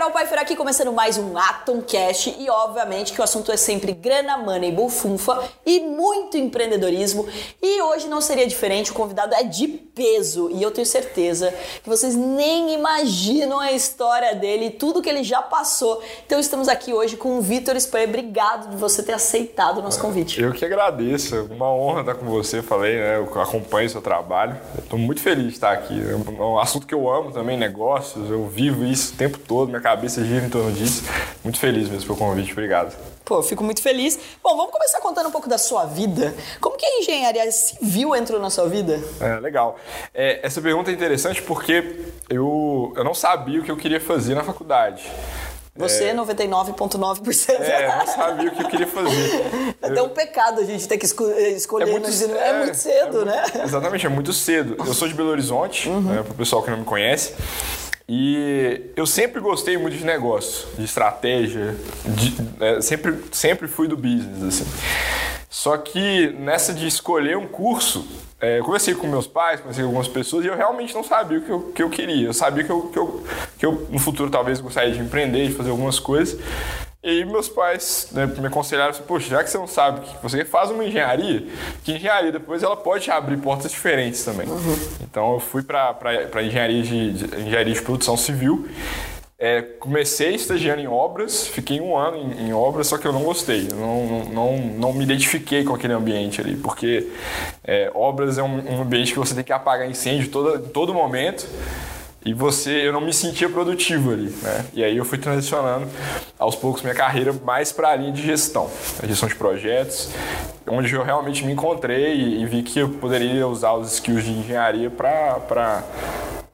Carol Pfeiffer aqui começando mais um Atom Cash e obviamente que o assunto é sempre grana, money, bufunfa e muito empreendedorismo. E hoje não seria diferente, o convidado é de peso. E eu tenho certeza que vocês nem imaginam a história dele e tudo que ele já passou. Então estamos aqui hoje com o Vitor Spray, obrigado de você ter aceitado o nosso convite. Eu que agradeço, uma honra estar com você, falei, né, eu acompanho o seu trabalho, estou muito feliz de estar aqui, é um assunto que eu amo também, negócios, eu vivo isso o tempo todo, minha cabeça gira em torno disso. Muito feliz mesmo pelo convite, obrigado. Pô, fico muito feliz. Bom, vamos começar contando um pouco da sua vida. Como que a engenharia civil entrou na sua vida? É, legal. É, essa pergunta é interessante porque eu, eu não sabia o que eu queria fazer na faculdade. Você, é 99,9%. É, eu não sabia o que eu queria fazer. É até um pecado a gente ter que esco escolher. É muito, no... é, é muito cedo, é né? exatamente, é muito cedo. Eu sou de Belo Horizonte, uhum. né, para o pessoal que não me conhece. E eu sempre gostei muito de negócio, de estratégia, de, é, sempre, sempre fui do business, assim. Só que nessa de escolher um curso, é, eu conversei com meus pais, conversei com algumas pessoas e eu realmente não sabia o que eu, que eu queria. Eu sabia que eu, que, eu, que eu, no futuro, talvez gostaria de empreender, de fazer algumas coisas. E meus pais né, me aconselharam assim, poxa, já que você não sabe que você faz uma engenharia, que engenharia depois ela pode abrir portas diferentes também. Uhum. Então eu fui para engenharia de, de, engenharia de produção civil. É, comecei estagiando em obras, fiquei um ano em, em, obras, só que eu não gostei, eu não, não, não me identifiquei com aquele ambiente ali, porque é, obras é um, um, ambiente que você tem que apagar incêndio todo, todo momento e você eu não me sentia produtivo ali, né? E aí eu fui transicionando aos poucos minha carreira mais para a linha de gestão, gestão de projetos, onde eu realmente me encontrei e, e vi que eu poderia usar os skills de engenharia para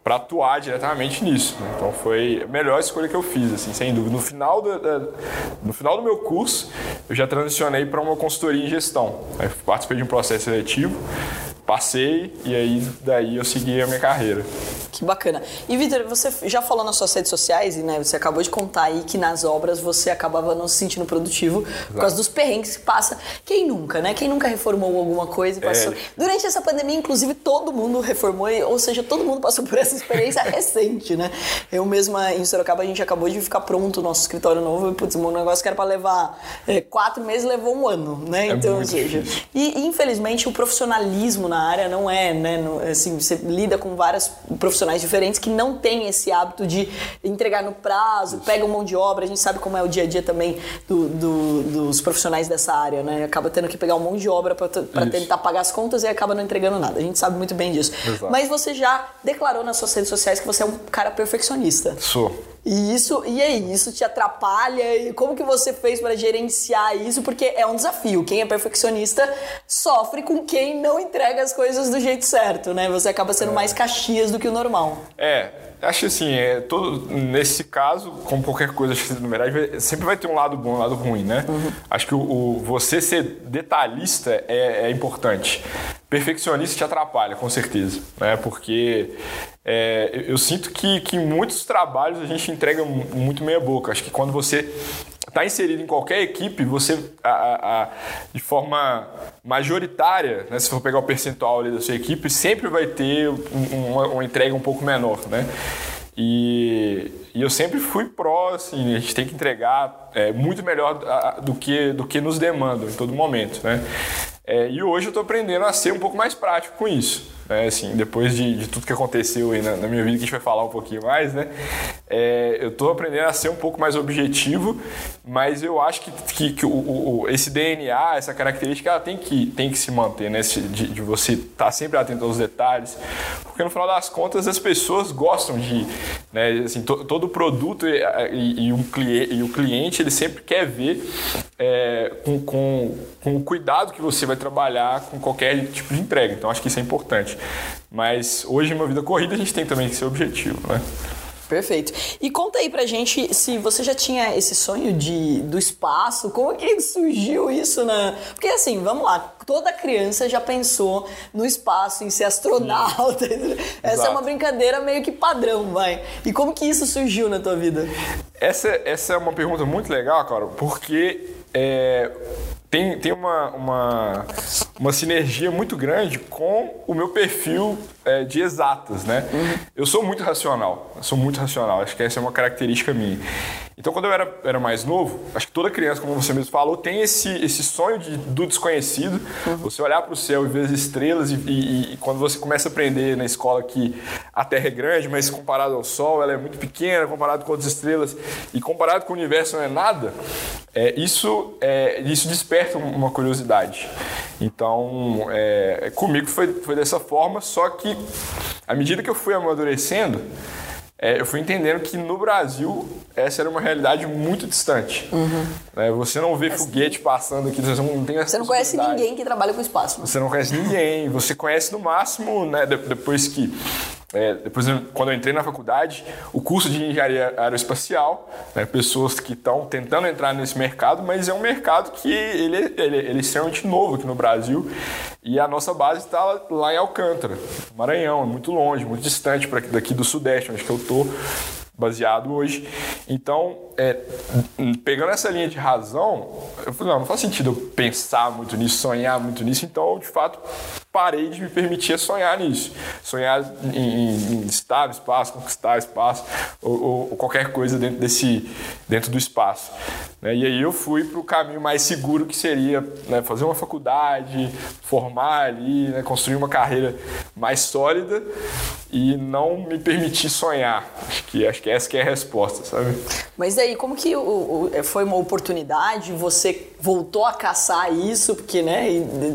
para atuar diretamente nisso. Né? Então foi a melhor escolha que eu fiz, assim, sem dúvida. No final do, no final do meu curso, eu já transicionei para uma consultoria em gestão. Eu participei de um processo seletivo, passei e aí daí eu segui a minha carreira. Que bacana. E Vitor, você já falou nas suas redes sociais e né, você acabou de contar aí que nas obras você acabava não se sentindo produtivo Exato. por causa dos perrengues que passa. Quem nunca, né? Quem nunca reformou alguma coisa e passou. É. Durante essa pandemia, inclusive, todo mundo reformou, ou seja, todo mundo passou por essa experiência recente, né? Eu mesma em Sorocaba a gente acabou de ficar pronto o nosso escritório novo e putz, um negócio que era para levar é, quatro meses levou um ano, né? É então, ou seja, e infelizmente o profissionalismo na área não é, né? Assim, você lida com várias profissionais diferentes que não têm esse hábito de entregar no prazo, pegam mão de obra. A gente sabe como é o dia a dia também do, do, dos profissionais dessa área, né? Acaba tendo que pegar um monte de obra para tentar pagar as contas e acaba não entregando nada. A gente sabe muito bem disso. Exato. Mas você já declarou nas suas redes sociais que você é um cara perfeccionista. Sou. E isso, e aí, isso te atrapalha? E como que você fez para gerenciar isso? Porque é um desafio. Quem é perfeccionista sofre com quem não entrega as coisas do jeito certo, né? Você acaba sendo é. mais caxias do que o normal. É, acho assim, é, todo, nesse caso, como qualquer coisa, na verdade, sempre vai ter um lado bom e um lado ruim, né? Uhum. Acho que o, o, você ser detalhista é, é importante perfeccionista te atrapalha, com certeza, né? Porque é, eu, eu, sinto que, que em muitos trabalhos a gente entrega muito meia boca. Acho que quando você está inserido em qualquer equipe, você, a, a, de forma majoritária, né, se for pegar o percentual da sua equipe, sempre vai ter um, uma, uma entrega um pouco menor, né? E, e, eu sempre fui pró, assim, a gente tem que entregar é, muito melhor do que, do que nos demandam em todo momento, né? É, e hoje eu estou aprendendo a ser um pouco mais prático com isso. Né? Assim, depois de, de, tudo que aconteceu aí na, na, minha vida, que a gente vai falar um pouquinho mais, né? É, eu estou aprendendo a ser um pouco mais objetivo, mas eu acho que, que, que o, o, esse DNA, essa característica, ela tem que, tem que se manter, né? De, de você estar tá sempre atento aos detalhes, porque no final das contas as pessoas gostam de, né? Assim, to, todo produto e, e, e, um cliente, e o cliente ele sempre quer ver é, com, com, com o cuidado que você vai trabalhar com qualquer tipo de entrega. Então acho que isso é importante. Mas hoje, em uma vida corrida, a gente tem também que ser objetivo, né? Perfeito. E conta aí pra gente se você já tinha esse sonho de, do espaço, como que surgiu isso na. Porque assim, vamos lá, toda criança já pensou no espaço, em ser astronauta. Essa Exato. é uma brincadeira meio que padrão, vai. E como que isso surgiu na tua vida? Essa, essa é uma pergunta muito legal, cara, porque é, tem, tem uma, uma, uma sinergia muito grande com o meu perfil é, de exatas, né? Uhum. Eu sou muito racional, sou muito racional, acho que essa é uma característica minha. Então, quando eu era, era mais novo, acho que toda criança, como você mesmo falou, tem esse, esse sonho de, do desconhecido. Uhum. Você olhar para o céu e ver as estrelas, e, e, e, quando você começa a aprender na escola que a Terra é grande, mas comparado ao Sol, ela é muito pequena, comparado com outras estrelas, e comparado com o universo não é nada, é, isso, é, isso desperta uma curiosidade. Então, é, comigo foi, foi dessa forma, só que à medida que eu fui amadurecendo, é, eu fui entendendo que no Brasil essa era uma realidade muito distante. Uhum. É, você não vê foguete passando aqui, você não tem essa Você não conhece ninguém que trabalha com espaço. Né? Você não conhece ninguém. Você conhece no máximo, né, depois que é, depois, quando eu entrei na faculdade, o curso de engenharia aeroespacial, né, pessoas que estão tentando entrar nesse mercado, mas é um mercado que ele, ele, ele é extremamente novo aqui no Brasil e a nossa base está lá em Alcântara, Maranhão, muito longe, muito distante daqui do Sudeste, onde que eu estou baseado hoje. Então, é, pegando essa linha de razão, eu falei, não, não faz sentido eu pensar muito nisso, sonhar muito nisso, então, de fato, parei de me permitir sonhar nisso. Sonhar em, em, em estar no espaço, conquistar espaço, ou, ou, ou, qualquer coisa dentro, desse, dentro do espaço. Né? E aí eu fui para o caminho mais seguro, que seria né, fazer uma faculdade, formar ali, né, construir uma carreira mais sólida e não me permitir sonhar. Acho que, acho que essa que é a resposta, sabe? Mas aí, como que o, o, é, foi uma oportunidade, você voltou a caçar isso, porque né,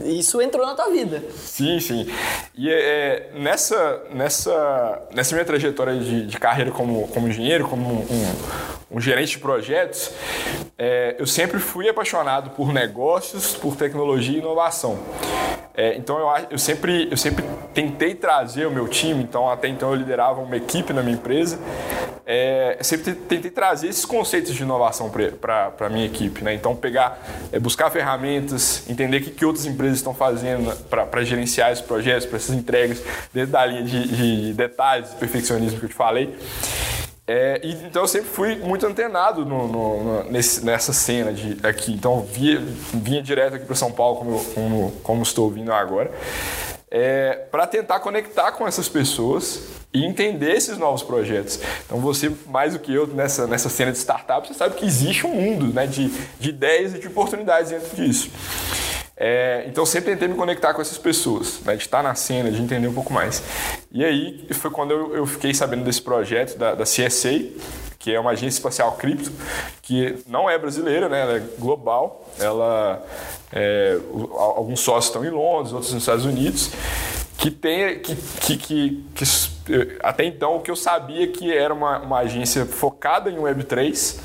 isso entrou na tua vida? Sim, sim. E é, é, nessa, nessa, nessa minha trajetória de, de carreira como, como engenheiro, como um, um gerente de projetos, é, eu sempre fui apaixonado por negócios, por tecnologia e inovação. É, então eu, eu, sempre, eu sempre tentei trazer o meu time, então até então eu liderava uma equipe na minha empresa, é, sempre tentei trazer esses conceitos de inovação para a minha equipe. Né? Então pegar, é, buscar ferramentas, entender o que, que outras empresas estão fazendo para gerenciar esses projetos, para essas entregas, dentro da linha de, de detalhes, perfeccionismo que eu te falei. É, então eu sempre fui muito antenado no, no, no, nesse, nessa cena de, aqui. Então vinha direto aqui para São Paulo, como, como, como, estou vindo agora, é, para tentar conectar com essas pessoas e entender esses novos projetos. Então você, mais do que eu, nessa, nessa cena de startup, você sabe que existe um mundo né, de, de ideias e de oportunidades dentro disso. É, então sempre tentei me conectar com essas pessoas, né, de estar na cena, de entender um pouco mais. E aí foi quando eu, eu fiquei sabendo desse projeto da, da CSA, que é uma agência espacial cripto, que não é brasileira, né, ela é global. Ela, é, alguns sócios estão em Londres, outros nos Estados Unidos, que tem que, que, que, que, até então o que eu sabia que era uma, uma agência focada em Web3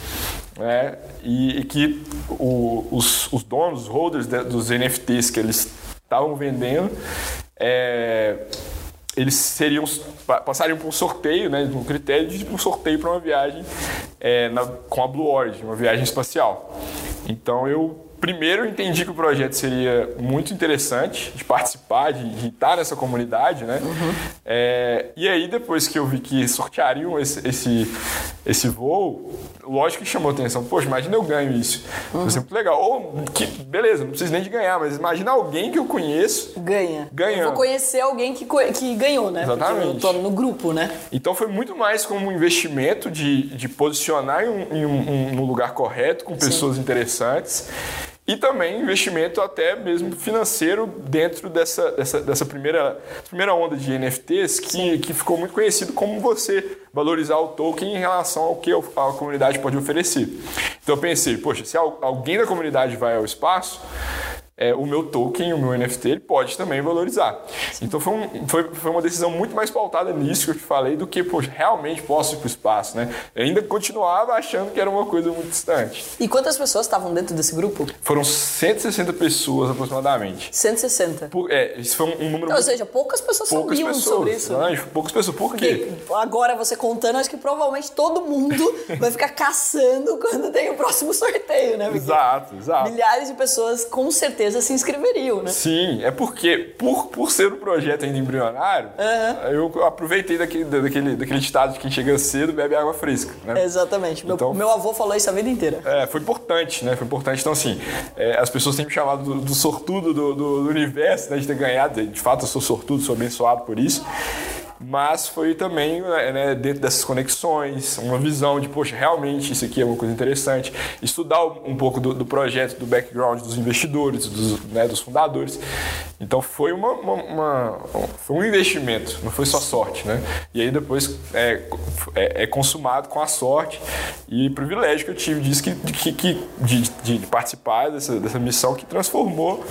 né? e, e que o, os, os, donos, os holders de, dos NFTs que eles estavam vendendo, é, eles seriam passariam por um sorteio, né, um critério de um sorteio para uma viagem é, na, com a Blue Origin, uma viagem espacial. Então eu primeiro eu entendi que o projeto seria muito interessante de participar, de, de estar nessa comunidade, né? Uhum. É, e aí depois que eu vi que sorteariam esse, esse, esse voo, lógico que chamou atenção. Poxa, imagina eu ganho isso. Uhum. Isso é muito legal. Ou, que, beleza, não precisa nem de ganhar, mas imagina alguém que eu conheço... Ganha. Ganhando. Eu vou conhecer alguém que, que ganhou, né? Exatamente. Porque eu tô no grupo, né? Então foi muito mais como um investimento de, de posicionar em um, em um, um lugar correto, com pessoas Sim. interessantes e também investimento até mesmo financeiro dentro dessa, dessa, dessa primeira, primeira onda de NFTs que, que ficou muito conhecido como você valorizar o token em relação ao que a comunidade pode oferecer. Então eu pensei, poxa, se alguém da comunidade vai ao espaço, é, o meu token, o meu NFT, ele pode também valorizar. Então foi, um, foi, foi uma decisão muito mais pautada nisso que eu te falei do que, poxa, realmente posso ir para o espaço, né? Eu ainda continuava achando que era uma coisa muito distante. E quantas pessoas estavam dentro desse grupo? Foram 160 pessoas aproximadamente. 160. Por, é, isso foi um, um número Ou muito... seja, poucas pessoas poucas sabiam pessoas, sobre isso. Né? Poucas pessoas. Por quê? Porque agora você contando, acho que provavelmente todo mundo vai ficar caçando quando tem o próximo sorteio, né? Porque Exato, exato. Milhares de pessoas com certeza se inscreveriam, né? Sim, é porque, por, por ser um projeto ainda embrionário, eu aproveitei daquele, daquele, daquele estado de quem chega cedo bebe água fresca. Né? Exatamente. Meu, Então- meu avô falou isso a vida inteira. É, foi importante, né? Foi importante. Então, assim, é, as pessoas têm me chamado do, do sortudo do, do- do universo, né? De ter ganhado. De fato, eu sou sortudo, sou abençoado por isso. Mas foi também, né, dentro dessas conexões, uma visão de, poxa, realmente isso aqui é uma coisa interessante. Estudar um pouco do, do projeto, do background dos investidores, dos, né, dos fundadores. Então, foi, uma, uma- uma- foi um investimento, não foi só sorte, né? E aí, depois, é, é, é consumado com a sorte e privilégio que eu tive disso, que, que, que- de, de- de participar dessa, dessa missão que transformou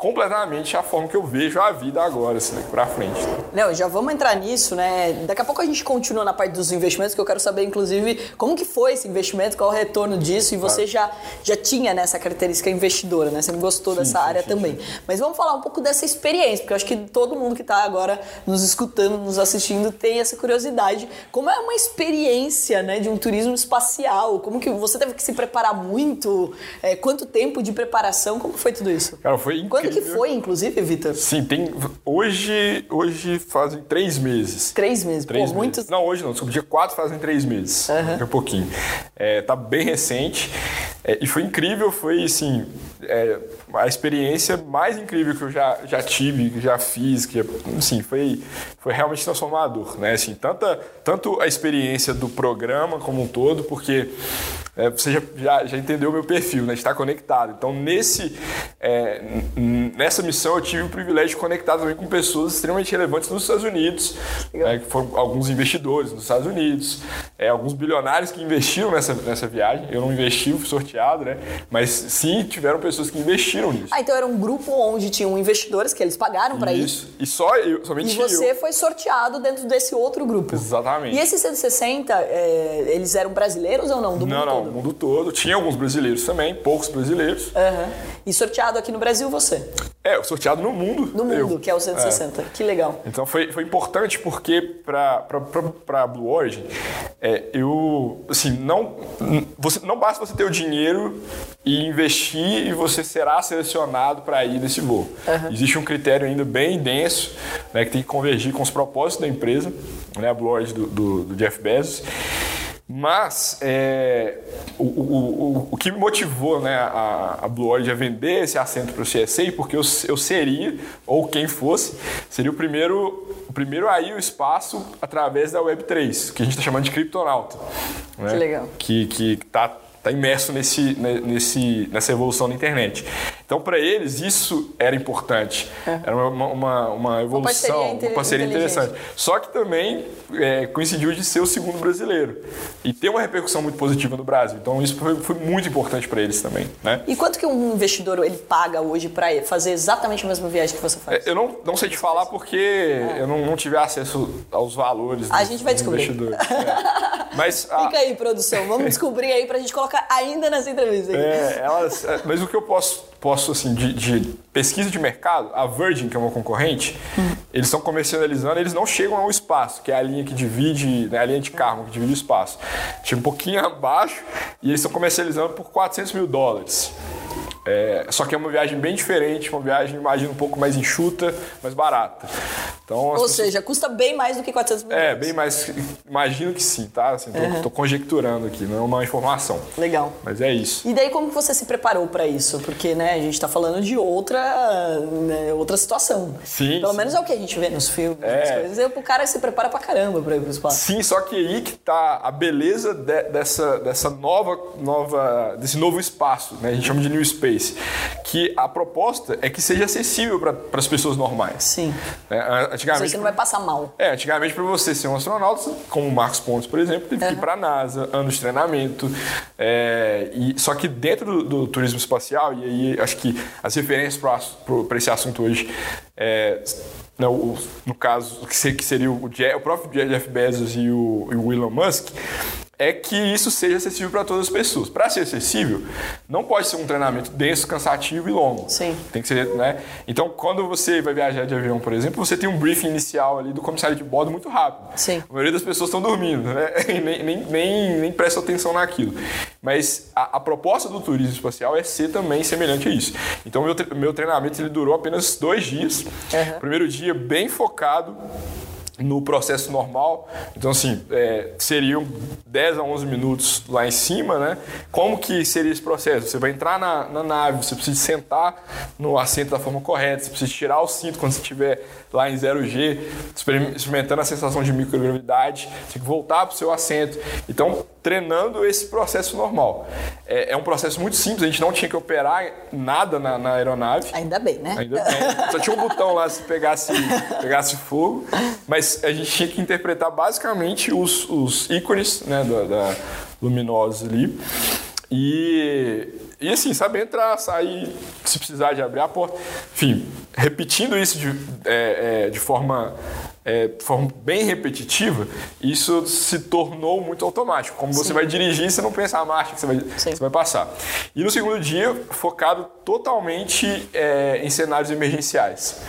completamente a forma que eu vejo a vida agora, assim, daqui pra frente. Não, já vamos entrar nisso, né? Daqui a pouco a gente continua na parte dos investimentos, que eu quero saber, inclusive, como que foi esse investimento, qual o retorno disso, e você já, já tinha nessa característica investidora, né? Você gostou dessa sim, área sim, também. Mas vamos falar um pouco dessa experiência, porque eu acho que todo mundo que está agora nos escutando, nos assistindo, tem essa curiosidade. Como é uma experiência, né, de um turismo espacial? Como que você teve que se preparar muito? É, quanto tempo de preparação? Como foi tudo isso? Cara, foi incrível. Quando que foi, inclusive, Vitor? Sim, tem. Hoje, hoje fazem três meses. Três meses. Três Pô, meses. muito... Não, hoje não. Desculpa, dia 4 fazem três meses. Daqui a pouquinho. É, tá bem recente. É, e foi incrível, foi assim. é, a experiência mais incrível que eu já, já tive, que já fiz, que assim, foi, foi realmente transformador. Né? Assim, tanta, tanto a experiência do programa como um todo, porque é, você já, já, já entendeu o meu perfil, né? Está conectado. Então, nesse, é, nessa missão, eu tive o privilégio de conectar também com pessoas extremamente relevantes nos Estados Unidos, né, que foram alguns investidores nos Estados Unidos, é, alguns bilionários que investiram nessa, nessa viagem. Eu não investi, fui sorteado, né? Mas sim, tiveram pessoas que investiram nisso. Ah, então era um grupo onde tinham investidores que eles pagaram para ir. Isso. E só eu, somente E você eu. foi sorteado dentro desse outro grupo. Exatamente. E esses 160, é, eles eram brasileiros ou não? Do Não, mundo não, todo? Mundo todo. Tinha alguns brasileiros também, poucos brasileiros. Aham. E sorteado aqui no Brasil você. É, sorteado no mundo. No mundo, eu. que é o 160. Que legal. Então foi, foi importante porque para Blue Origin, é, eu assim não você não basta você ter o dinheiro e investir e você será selecionado para ir nesse voo. Existe um critério ainda bem denso, né, que tem que convergir com os propósitos da empresa, né, a Blue Origin do, do, do Jeff Bezos. Mas é, o, o, o, o que me motivou né, a, a Blue Origin a vender esse assento para o CSA, porque eu, eu seria, ou quem fosse, seria o primeiro, o primeiro a ir ao espaço através da Web3, que a gente está chamando de criptonauta. né? Que legal. Que está tá imerso nesse, nesse, nessa evolução da internet. Então, para eles, isso era importante. Era uma, uma, uma evolução, parceria inte- uma parceria interessante. Só que também é, coincidiu de ser o segundo brasileiro. E ter uma repercussão muito positiva no Brasil. Então, isso foi, foi muito importante para eles também. Né? E quanto que um investidor ele paga hoje para fazer exatamente a mesma viagem que você faz? É, Eu não, não sei te falar porque eu não, não tive acesso aos valores A dos- gente vai descobrir. É. Mas a- Fica aí, produção. Vamos descobrir aí pra gente colocar ainda nessa entrevista. aqui. É, elas, é, mas o que eu posso, posso assim, de, de pesquisa de mercado, a Virgin, que é uma concorrente, eles estão comercializando, eles não chegam ao espaço, que é a linha que divide, né, a linha de carro que divide o espaço. Chega um pouquinho abaixo e eles estão comercializando por 400 mil dólares. É, só que é uma viagem bem diferente, uma viagem, imagino, um pouco mais enxuta, mais barata. Então, Ou pessoas- seja, custa bem mais do que 400 mil é, bem mais. Imagino que sim, tá? Assim, tô, tô conjecturando aqui, não é uma informação. Legal. Mas é isso. E daí como que você se preparou para isso? Porque, né, a gente tá falando de outra, né, outra situação. Sim, Pelo sim. menos é o que a gente vê nos filmes, É. nas coisas. E o cara se prepara pra caramba pra ir pro espaço. Sim, só que aí que tá a beleza de- dessa, dessa nova, nova, desse novo espaço, né? A gente chama de New Space. Que a proposta é que seja acessível para as pessoas normais. Sim. É, antigamente. Você não vai passar mal. É, antigamente para você ser um astronauta, como o Marcos Pontes, por exemplo, teve que ir para a NASA, anos de treinamento. É, e, só que dentro do, do, turismo espacial, e aí acho que as referências para esse assunto hoje é, no, no caso, que seria o, Jeff, o próprio Jeff Bezos e o, e o Elon Musk, é que isso seja acessível para todas as pessoas. Para ser acessível, não pode ser um treinamento denso, cansativo e longo. Sim. Tem que ser, né? Então, quando você vai viajar de avião, por exemplo, você tem um briefing inicial ali do comissário de bordo muito rápido. Sim. A maioria das pessoas estão dormindo, né? Nem, nem, nem, nem presta atenção naquilo. Mas a, a, proposta do turismo espacial é ser também semelhante a isso. Então, meu, meu treinamento ele durou apenas dois dias. Uhum. Primeiro dia bem focado no processo normal. Então, assim, é, seriam 10 a 11 minutos lá em cima, né? Como que seria esse processo? Você vai entrar na, na nave, você precisa sentar no assento da forma correta, você precisa tirar o cinto quando você estiver lá em 0G, experimentando a sensação de microgravidade, você tem que voltar para o seu assento. Então, treinando esse processo normal. É, é, um processo muito simples, a gente não tinha que operar nada na, na aeronave. Ainda bem, né? Ainda bem. Só tinha um botão lá se pegasse, pegasse fogo, mas a gente tinha que interpretar basicamente os, os ícones né, da, da luminosos ali. E, e assim, sabe entrar, sair, se precisar de abrir a porta. Enfim, repetindo isso de, é, é, de forma é, forma bem repetitiva, isso se tornou muito automático. Como você Sim. vai dirigir, você não pensa a marcha que você vai, você vai passar. E no segundo dia, focado totalmente é, em cenários emergenciais.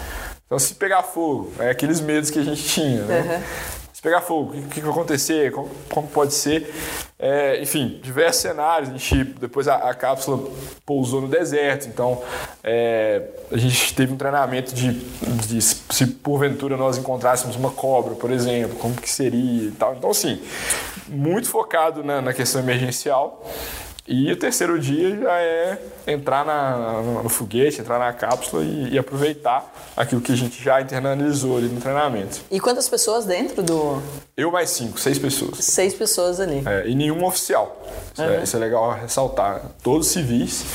Então, se pegar fogo, é aqueles medos que a gente tinha, né? Uhum se pegar fogo, o que, que vai acontecer, como, como pode ser. É, enfim, diversos cenários. A gente, depois a, a cápsula pousou no deserto, então é, a gente teve um treinamento de, de, se porventura nós encontrássemos uma cobra, por exemplo, como que seria e tal. Então, assim, muito focado na, na questão emergencial. E o terceiro dia já é entrar na, no, no foguete, entrar na cápsula e, e, aproveitar aquilo que a gente já internalizou ali no treinamento. E quantas pessoas dentro do. Eu mais cinco, seis pessoas. Seis pessoas ali. É, e nenhum oficial. Isso, uhum. é, isso, é, legal ressaltar. Todos civis.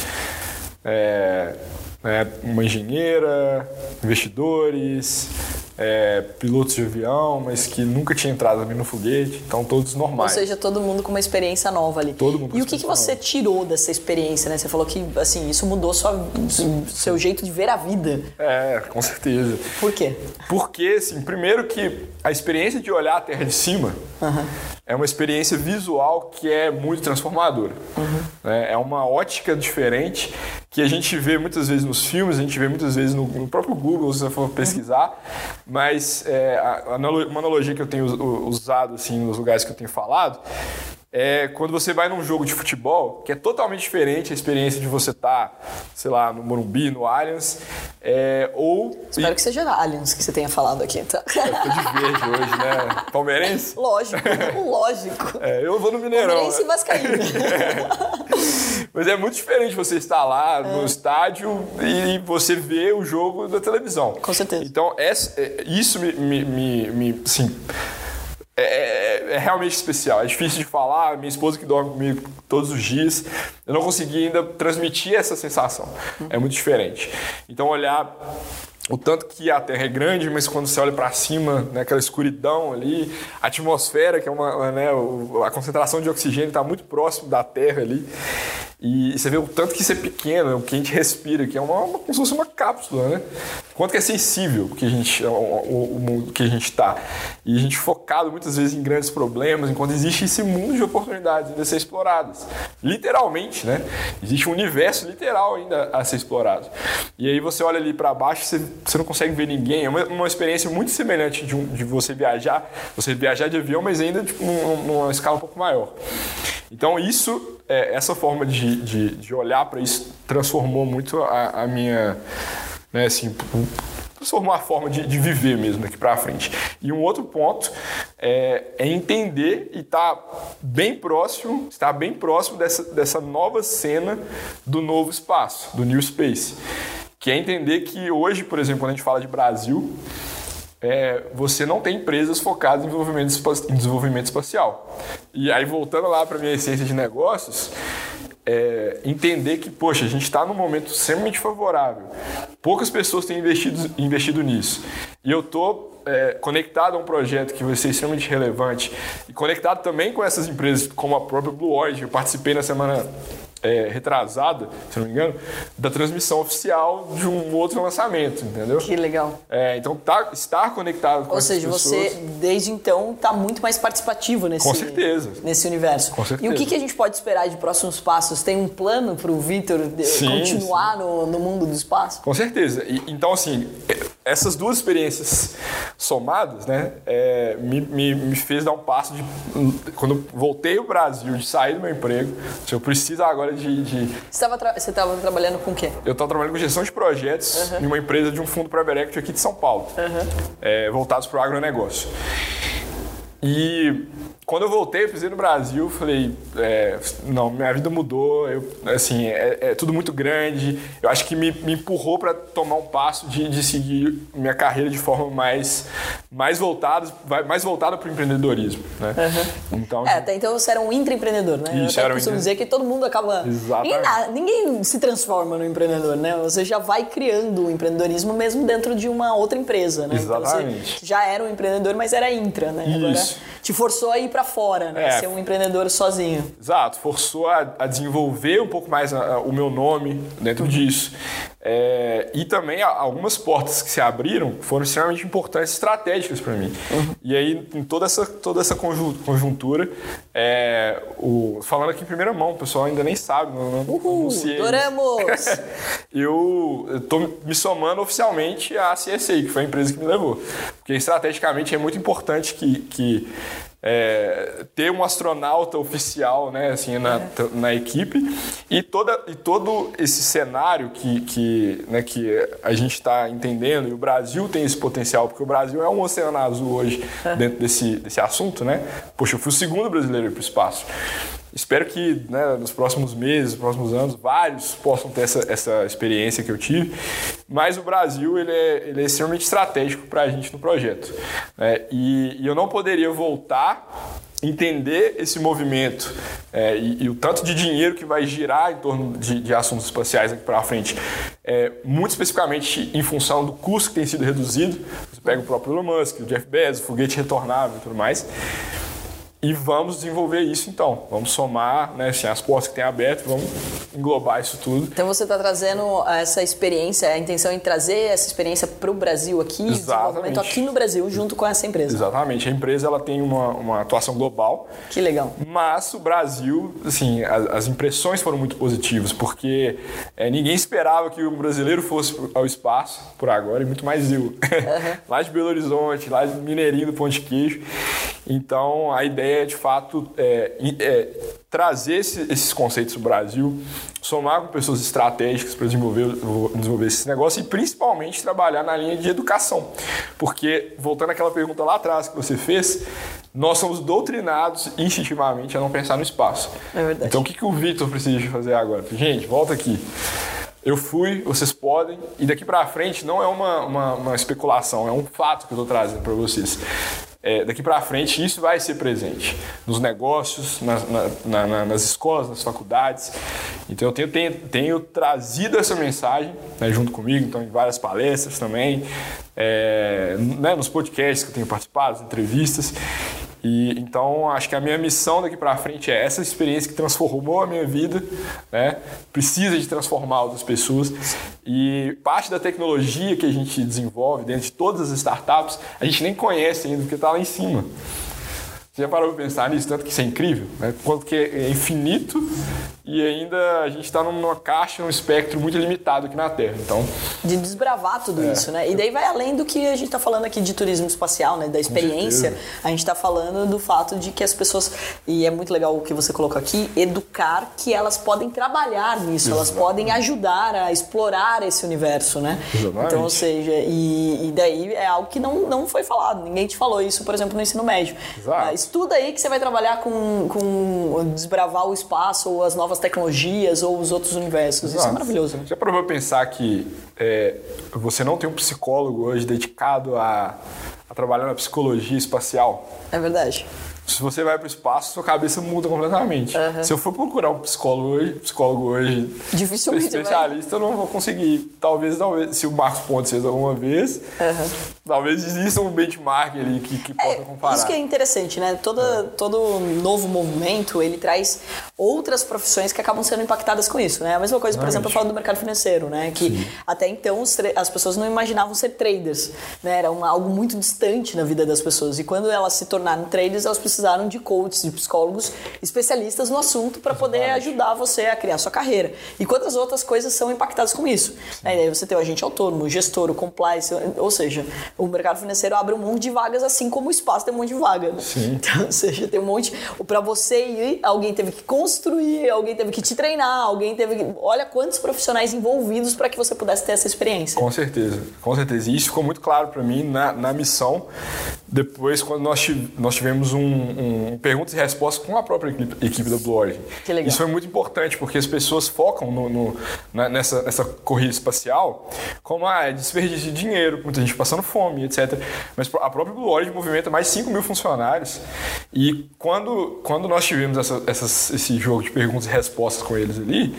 É, é uma engenheira, investidores, é, pilotos de avião, mas que nunca tinha entrado ali no foguete, então todos normais. Ou seja, todo mundo com uma experiência nova ali. Todo mundo. E o que, que você nova. tirou dessa experiência, né? Você falou que assim isso mudou sua, seu jeito de ver a vida. É, com certeza. Por quê? Porque, assim, primeiro que a experiência de olhar a Terra de cima uhum. é uma experiência visual que é muito transformadora. Uhum. É uma ótica diferente que a gente vê muitas vezes nos filmes, a gente vê muitas vezes no, no próprio Google, se você for pesquisar. Mas é, a, uma analogia que eu tenho usado assim, nos lugares que eu tenho falado é quando você vai num jogo de futebol, que é totalmente diferente a experiência de você estar, tá, sei lá, no Morumbi, no Allianz, é, ou... Espero que seja Allianz que você tenha falado aqui, tá? Eu tô de verde hoje, né? Palmeirense? Lógico, lógico. É, eu vou no Mineirão. Palmeirense e Vascaíno. Mas é muito diferente você estar lá é. no estádio e você ver o jogo da televisão. Com certeza. Então, essa, é, isso me, me, me, me assim, é, é, é, realmente especial. É difícil de falar. Minha esposa que dorme comigo todos os dias, eu não consegui ainda transmitir essa sensação. É muito diferente. Então, olhar o tanto que a Terra é grande, mas quando você olha para cima, né, aquela escuridão ali, a atmosfera, que é uma, né, a concentração de oxigênio está muito próximo da Terra ali. E você vê o tanto que isso é pequeno, o que a gente respira, que é uma, uma como se fosse uma cápsula, né? Quanto que é sensível que a gente, o, o, mundo que a gente está. E a gente focado muitas vezes em grandes problemas, enquanto existe esse mundo de oportunidades ainda a ser exploradas. Literalmente, né? Existe um universo literal ainda a ser explorado. E aí você olha ali para baixo, você, você não consegue ver ninguém. É uma, uma experiência muito semelhante de, um, de você viajar, você viajar de avião, mas ainda tipo, numa escala um pouco maior. Então isso, é, essa forma de, de, de olhar para isso transformou muito a, a minha, né, assim, transformou a forma de, de viver mesmo daqui para frente. E um outro ponto é, é entender e estar tá bem próximo, estar bem próximo dessa, dessa nova cena do novo espaço, do New Space. Que é entender que hoje, por exemplo, quando a gente fala de Brasil, é, você não tem empresas focadas em desenvolvimento, em desenvolvimento espacial. E aí, voltando lá para a minha essência de negócios, é, entender que, poxa, a gente está num momento extremamente favorável. Poucas pessoas têm investido, investido nisso. e eu tô é, conectado a um projeto que vai ser extremamente relevante e conectado também com essas empresas como a própria Blue Origin. Eu participei na semana é, retrasada, se não me engano, da transmissão oficial de um outro lançamento, entendeu? Que legal. É, então, tá, estar conectado com Ou seja, pessoas... você, desde então, está muito mais participativo nesse, Com certeza. nesse universo. Com certeza. E o que, que a gente pode esperar de próximos passos? Tem um plano para o Vitor de- Sim, continuar No, no mundo do espaço? Com certeza. E, então, assim, essas duas experiências somadas, né, é, me, me, me fez dar um passo de. Quando eu voltei ao Brasil, de sair do meu emprego, se eu preciso agora de. de Você estava trabalhando com o quê? eu estava trabalhando com gestão de projetos em uma empresa de um fundo private equity aqui de São Paulo, é, voltados para o agronegócio. E quando eu voltei, eu pisei no Brasil, falei, é, não, minha vida mudou, eu, assim, é, é tudo muito grande. Eu acho que me, me empurrou para tomar um passo de, de seguir minha carreira de forma mais, mais voltada, mais voltada para o empreendedorismo, né? Então, É, até então você era um intraempreendedor, né? Isso, eu era um costumo dizer que todo mundo acaba... Exatamente. Ninguém, ninguém se transforma no empreendedor, né? Você já vai criando o empreendedorismo mesmo dentro de uma outra empresa, né? Então Exatamente. você já era um empreendedor, mas era intra, né? Agora Isso. te forçou a ir para fora, né? É. Ser um empreendedor sozinho. Exato, forçou a, a desenvolver um pouco mais a- a- o meu nome dentro disso. É, e também algumas portas que se abriram foram extremamente importantes, estratégicas para mim. E aí, em toda essa, toda essa conju- conjuntura, é, o, falando aqui em primeira mão, o pessoal ainda nem sabe, não, não Uhul, adoramos! eu estou me somando oficialmente à CSA, que foi a empresa que me levou. Porque estrategicamente é muito importante que, que é, ter um astronauta oficial né, assim, na, na equipe e, toda, e todo esse cenário que, que, né, que a gente está entendendo, e o Brasil tem esse potencial, porque o Brasil é um oceano azul hoje dentro desse, desse assunto, né? Poxa, eu fui o segundo brasileiro para o espaço. Espero que né, nos próximos meses, nos próximos anos, vários possam ter essa, essa experiência que eu tive. Mas o Brasil ele é, ele é extremamente estratégico para a gente no projeto. né? E, e eu não poderia voltar, entender esse movimento é, e, e o tanto de dinheiro que vai girar em torno de, de assuntos espaciais aqui para frente, é, muito especificamente em função do custo que tem sido reduzido. Você pega o próprio Elon Musk, o Jeff Bezos, o foguete retornável e tudo mais. E vamos desenvolver isso então. Vamos somar né, assim, as portas que tem aberto, vamos englobar isso tudo. Então você está trazendo essa experiência, a intenção em trazer essa experiência para o Brasil aqui, desenvolvimento aqui no Brasil, junto com essa empresa. Exatamente. A empresa ela tem uma, uma atuação global, Que legal. mas o Brasil, assim, as, as impressões foram muito positivas, porque é, ninguém esperava que o brasileiro fosse ao espaço por agora, e muito mais eu. lá de Belo Horizonte, lá de Mineirinho do Ponte Queijo. Então, a ideia é, de fato, é, é trazer esse- esses conceitos para o Brasil, somar com pessoas estratégicas para desenvolver, desenvolver esse negócio e, principalmente, trabalhar na linha de educação. Porque, voltando àquela pergunta lá atrás que você fez, nós somos doutrinados instintivamente a não pensar no espaço. É verdade. Então, o que, que o Victor precisa de fazer agora? Gente, volta aqui. Eu fui, vocês podem, e daqui para frente não é uma, uma, uma especulação, é um fato que eu estou trazendo para vocês. É, daqui para frente isso vai ser presente nos negócios, nas, na- na- na- nas escolas, nas faculdades. Então eu tenho, tenho, tenho trazido essa mensagem né, junto comigo, então em várias palestras também, é, né, nos podcasts que eu tenho participado, as entrevistas. E, então, acho que a minha missão daqui para frente é essa experiência que transformou a minha vida, né? Precisa de transformar outras pessoas. E parte da tecnologia que a gente desenvolve dentro de todas as startups, a gente nem conhece ainda, porque está lá em cima. Você já parou para pensar nisso? Tanto que isso é incrível, né? Quanto que é infinito e ainda a gente está numa caixa, num espectro muito limitado aqui na Terra. Então, De desbravar tudo É. isso, né? E daí vai além do que a gente está falando aqui de turismo espacial, né? Da experiência. A gente está falando do fato de que as pessoas, e é muito legal o que você colocou aqui, educar que elas podem trabalhar nisso, elas Exatamente. podem ajudar a explorar esse universo, né? Exatamente. Então, ou seja, e, e daí é algo que não, não foi falado. Ninguém te falou isso, por exemplo, no ensino médio. Exato. Estuda aí que você vai trabalhar com, com desbravar o espaço, ou as novas tecnologias, ou os outros universos. Isso é Exato. maravilhoso, né? Já parou pra pensar que é, você não tem um psicólogo hoje dedicado a, a trabalhar na psicologia espacial? É verdade. Se você vai para o espaço, sua cabeça muda completamente. Uhum. Se eu for procurar um psicólogo hoje, psicólogo hoje, Dificilmente especialista, vai... eu não vou conseguir. Talvez, talvez, se o Marcos Pontes fez alguma vez, uhum. talvez exista um benchmark ali que, que possa é, comparar. Isso que é interessante, né? Todo, é. todo novo movimento, ele traz outras profissões que acabam sendo impactadas com isso, né? A mesma coisa, por exemplo, eu falo do mercado financeiro, né? Que Sim. até então as pessoas não imaginavam ser traders, né? Era algo muito distante na vida das pessoas. E quando elas se tornaram traders, elas precisaram de coaches, de psicólogos especialistas no assunto para poder ajudar você a criar sua carreira. E quantas outras coisas são impactadas com isso? Né? Aí você tem o agente autônomo, o gestor, o compliance, ou seja, o mercado financeiro abre um monte de vagas, assim como o espaço tem um monte de vaga. Né? Então, ou seja, tem um monte. Para você ir, alguém teve que construir, alguém teve que te treinar, alguém teve que. Olha quantos profissionais envolvidos para que você pudesse ter essa experiência. Com certeza, com certeza. E isso ficou muito claro para mim na, na missão, depois, quando nós, nós tivemos um, um perguntas e respostas com a própria equipe, da Blue Origin. Que legal. Isso foi muito importante, porque as pessoas focam no, no, nessa, nessa corrida espacial como ah, é desperdício de dinheiro, muita gente passando fome, etc. Mas a própria Blue Origin movimenta mais de 5 mil funcionários. E quando, quando nós tivemos essa, essas, esse jogo de perguntas e respostas com eles ali,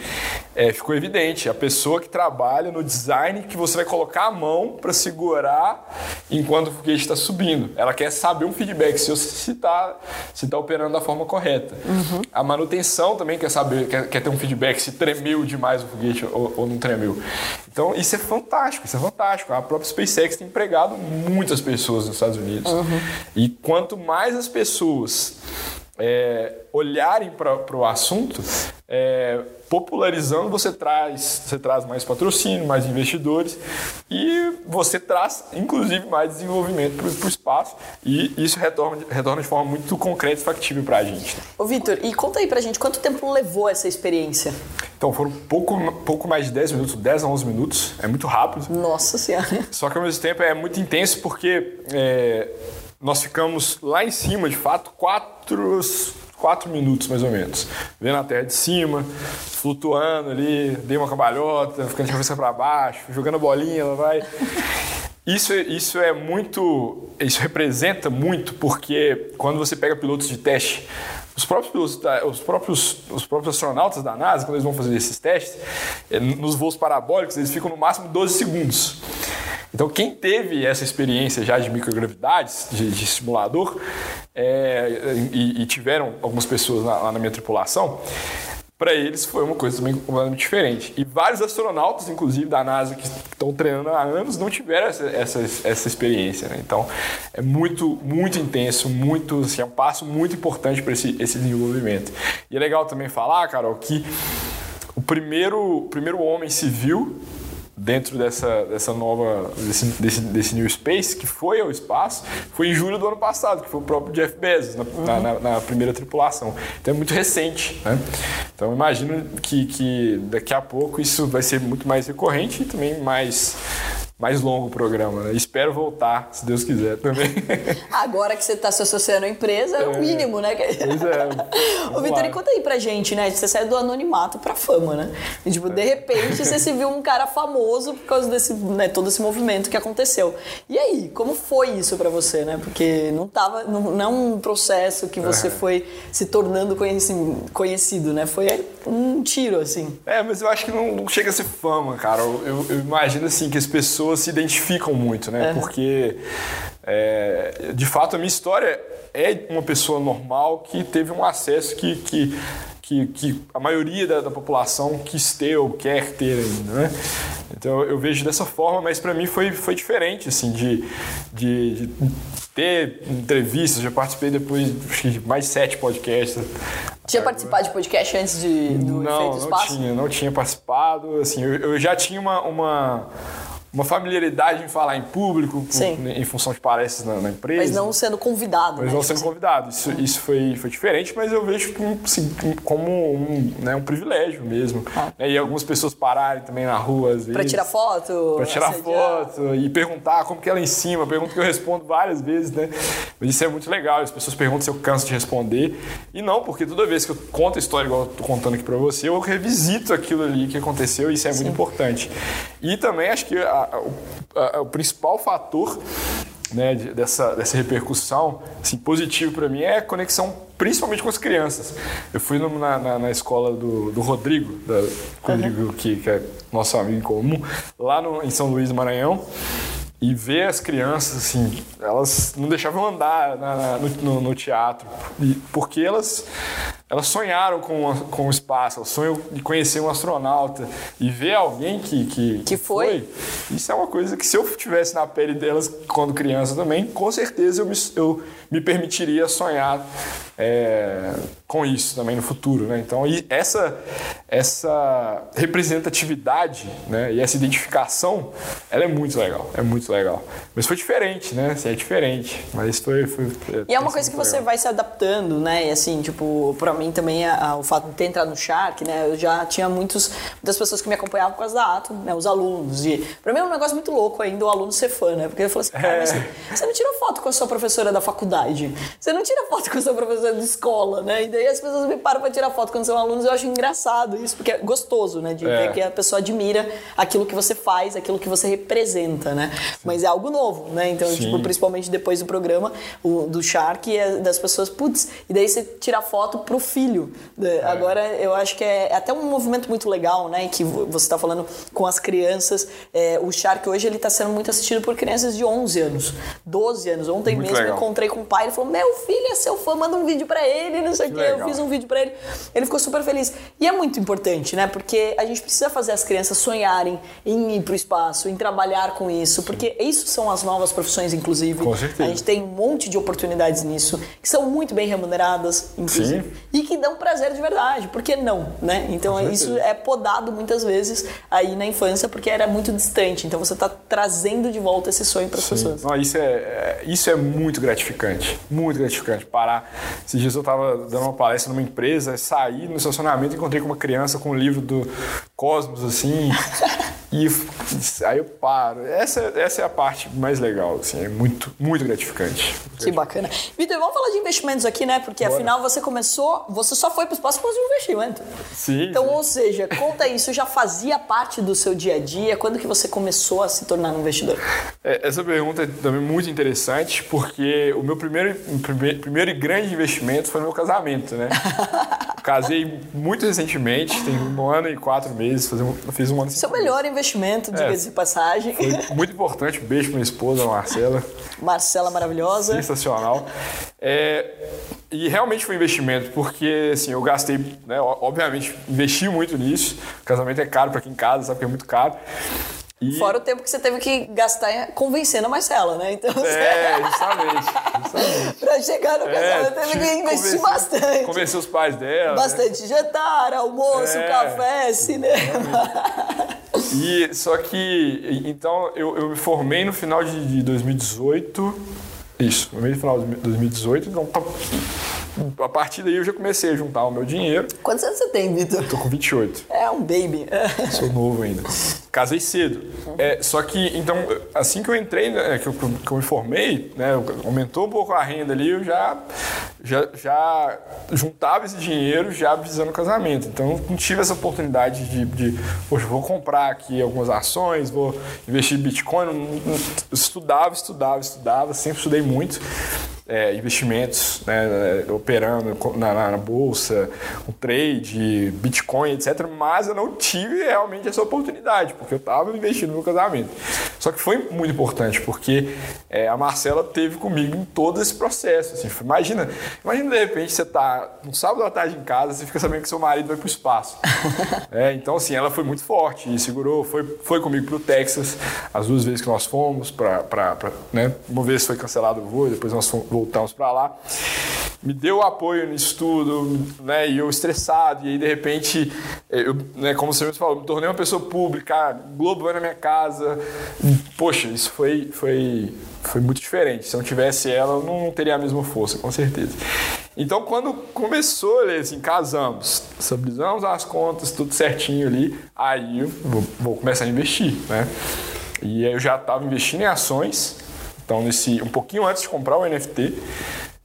é, ficou evidente. A pessoa que trabalha no design que você vai colocar a mão para segurar enquanto o foguete está subindo. Ela quer saber um feedback se está se está operando da forma correta. Uhum. A manutenção também quer saber, quer, quer, ter um feedback se tremeu demais o foguete ou, ou, não tremeu. Então isso é fantástico, isso é fantástico. A própria SpaceX tem empregado muitas pessoas nos Estados Unidos. Uhum. E quanto mais as pessoas é, olharem para o assunto, é, popularizando, você traz, você traz mais patrocínio, mais investidores e você traz, inclusive, mais desenvolvimento para o espaço e isso retorna, retorna de forma muito concreta e factível para a gente. Ô, Vitor, e conta aí para a gente, quanto tempo levou essa experiência? Então, foram pouco, pouco mais de 10 minutos, 10 a 11 minutos, é muito rápido. Nossa Senhora! Só que ao mesmo tempo é muito intenso porque é, nós ficamos lá em cima, de fato, quatro quatro minutos mais ou menos. Vendo a terra de cima, flutuando ali, dei uma cambalhota, ficando de cabeça para baixo, jogando bolinha, ela vai. Isso, isso é muito. Isso representa muito porque quando você pega pilotos de teste, os próprios, pilotos, os próprios, os próprios astronautas da NASA, quando eles vão fazer esses testes, é, nos voos parabólicos, eles ficam no máximo 12 segundos. Então, quem teve essa experiência já de microgravidades, de, de simulador, é, e, e, tiveram algumas pessoas lá, lá na minha tripulação, para eles foi uma coisa também completamente diferente. E vários astronautas, inclusive da NASA, que estão treinando há anos, não tiveram essa, essa, essa experiência. Né? Então, é muito, muito intenso, muito, assim, é um passo muito importante para esse, esse desenvolvimento. E é legal também falar, Carol, que o primeiro, primeiro homem civil dentro dessa, dessa nova, desse, desse, desse, New Space, que foi ao espaço, foi em julho do ano passado, que foi o próprio Jeff Bezos, na, uhum. na, na primeira tripulação. Então é muito recente, né? Então imagino que, que daqui a pouco isso vai ser muito mais recorrente e também mais mais longo o programa, né? Espero voltar, se Deus quiser também. Agora que você está se associando à empresa, é, é o mínimo, né? Pois é. Ô, Vitor, conta aí pra gente, né? Você saiu do anonimato pra fama, né? E, tipo, de repente você se viu um cara famoso por causa desse, né, todo esse movimento que aconteceu. E aí, como foi isso pra você, né? Porque não tava, não, não é um processo que você é. foi se tornando conhecido, né? Foi um tiro, assim. É, mas eu acho que não, não chega a ser fama, cara. Eu, eu, eu imagino, assim, que as pessoas pessoas se identificam muito, né? Porque, é, de fato, a minha história é uma pessoa normal que teve um acesso que, que que, que, a maioria da, da, população quis ter ou quer ter ainda, né? Então eu vejo dessa forma, mas para mim foi, foi diferente, assim, de, de, de, ter entrevistas, já participei depois de mais sete podcasts. Tinha participado de podcast antes de, do não, Efeito Espaço? Não, tinha, não tinha participado, assim, eu, eu já tinha uma, uma uma familiaridade em falar em público, com, em função de palestras na, na, empresa. Mas não sendo convidado. Mas né? não sendo convidado. Isso, isso foi, foi diferente, mas eu vejo assim, como um, né, um privilégio mesmo. Ah. E algumas pessoas pararem também na rua, às vezes. Pra tirar foto. Pra tirar foto e perguntar como que é lá em cima. Pergunta que eu respondo várias vezes, né? Mas isso é muito legal. As pessoas perguntam se eu canso de responder. E não, porque toda vez que eu conto a história igual eu tô contando aqui pra você, eu revisito aquilo ali que aconteceu e isso é Sim. muito importante. E também acho que a, o, a, o principal fator né, dessa, dessa repercussão assim, positiva para mim é a conexão principalmente com as crianças. Eu fui no, na, na, na, escola do, do Rodrigo, da, Rodrigo que, que, é nosso amigo em comum, lá no, em São Luís do Maranhão e ver as crianças, assim, elas não deixavam andar na, na, no, no, teatro, porque elas, elas sonharam com, com o espaço, elas sonham de conhecer um astronauta e ver alguém que, que, que foi. foi. Isso é uma coisa que se eu tivesse na pele delas quando criança também, com certeza eu me, eu me permitiria sonhar é, com isso também no futuro, né? Então, essa, essa representatividade né, e essa identificação, ela é muito legal, é muito legal. Mas foi diferente, né? Assim, é diferente, mas foi... foi é, e é uma coisa que legal. você vai se adaptando, né? E assim, tipo, pra mim também a, a, o fato de ter entrado no Shark, né? Eu já tinha muitos, muitas pessoas que me acompanhavam por causa da Atom, né? Os alunos. E pra mim é um negócio muito louco ainda o aluno ser fã, né? Porque ele falou assim, cara, é. você, não tirou foto com a sua professora da faculdade, você não tira foto com a sua professora de escola, né? E daí as pessoas me param pra tirar foto quando são alunos, eu acho engraçado isso, porque é gostoso, né? De é. ver que a pessoa admira aquilo que você faz, aquilo que você representa, né? Sim. Mas é algo novo, né? Então, tipo, principalmente depois do programa, o, do Shark, é das pessoas, putz, e daí você tira foto pro filho. É. Agora, eu acho que é, até um movimento muito legal, né? Que você está falando com as crianças. É, o Shark hoje ele está sendo muito assistido por crianças de 11 anos, 12 anos. Ontem muito mesmo legal. encontrei com o pai, ele falou: Meu filho é seu fã, manda um vídeo para ele, não sei o que. Eu fiz um vídeo para ele. Ele ficou super feliz. E é muito importante, né? Porque a gente precisa fazer as crianças sonharem em ir pro espaço, em trabalhar com isso, porque isso são as novas profissões, inclusive. Com certeza. A gente tem um monte de oportunidades nisso, que são muito bem remuneradas, inclusive, Sim. E que dão prazer de verdade. Por que não, né? Então isso é podado muitas vezes aí na infância porque era muito distante. Então você está trazendo de volta esse sonho para as pessoas. Não, isso é, é, isso é muito gratificante, muito gratificante. Parar. Esses dias eu estava dando uma palestra numa empresa, saí no estacionamento e encontrei com uma criança com um livro do Cosmos assim. E aí eu paro. Essa, essa é a parte mais legal, assim, é muito, muito gratificante. Que bacana. Vitor, vamos falar de investimentos aqui, né? Porque Bora. afinal você começou, você só foi para os próximos de investimento. Sim. Então, sim. ou seja, conta isso, já fazia parte do seu dia a dia? Quando que você começou a se tornar um investidor? É, essa pergunta é também muito interessante, porque o meu primeiro, primeiro, primeiro grande investimento foi no meu casamento, né? Casei muito recentemente, tem um ano e quatro meses, fiz um ano Seu melhor investimento investimento, diga-se é, de passagem. Muito importante. Beijo para minha esposa, Marcela. Marcela maravilhosa. Sensacional. É, e realmente foi um investimento, porque assim, eu gastei, né, obviamente, investi muito nisso. O casamento é caro para quem casa, sabe que é muito caro. E... Fora o tempo que você teve que gastar convencendo a Marcela, né? Então, É, justamente. justamente. pra chegar no é, casamento, teve que investir bastante. Convencer os pais dela. Bastante né? jantar, almoço, é, café, cinema. E só que, então, eu, eu me formei no final de, de 2018. Isso, no meio do final de 2018, então tá a partir daí eu já comecei a juntar o meu dinheiro. Quantos anos você tem, Vitor? Tô com 28. É um baby. Sou novo ainda. Casei cedo. É, só que, então, assim que eu entrei, né, que, eu, que eu me formei, né, aumentou um pouco a renda ali, eu já, já, já juntava esse dinheiro já visando o casamento. Então, não tive essa oportunidade de, de poxa, vou comprar aqui algumas ações, vou investir em Bitcoin. Eu estudava, estudava, estudava, sempre estudei muito é, investimentos né, operando na, na, na, bolsa, com trade, Bitcoin, etc. Mas eu não tive realmente essa oportunidade, porque eu estava investindo no casamento. Só que foi muito importante, porque é, a Marcela teve comigo em todo esse processo. Assim, imagina, imagina de repente você está no sábado à tarde em casa, você fica sabendo que seu marido vai para o espaço. é, então, assim, ela foi muito forte e segurou, foi, foi comigo para o Texas, as duas vezes que nós fomos, para, né, uma vez foi cancelado o voo, depois nós fomos voltamos para lá. Me deu apoio nisso tudo, né? E eu estressado, e aí de repente, eu, né, como você mesmo falou, me tornei uma pessoa pública, Globo vai na minha casa. Poxa, isso foi, foi, foi muito diferente. Se eu não tivesse ela, eu não teria a mesma força, com certeza. Então, quando começou, assim, casamos, estabilizamos as contas, tudo certinho ali, aí eu vou, vou começar a investir, né? E eu já estava investindo em ações, então, nesse, um pouquinho antes de comprar o NFT,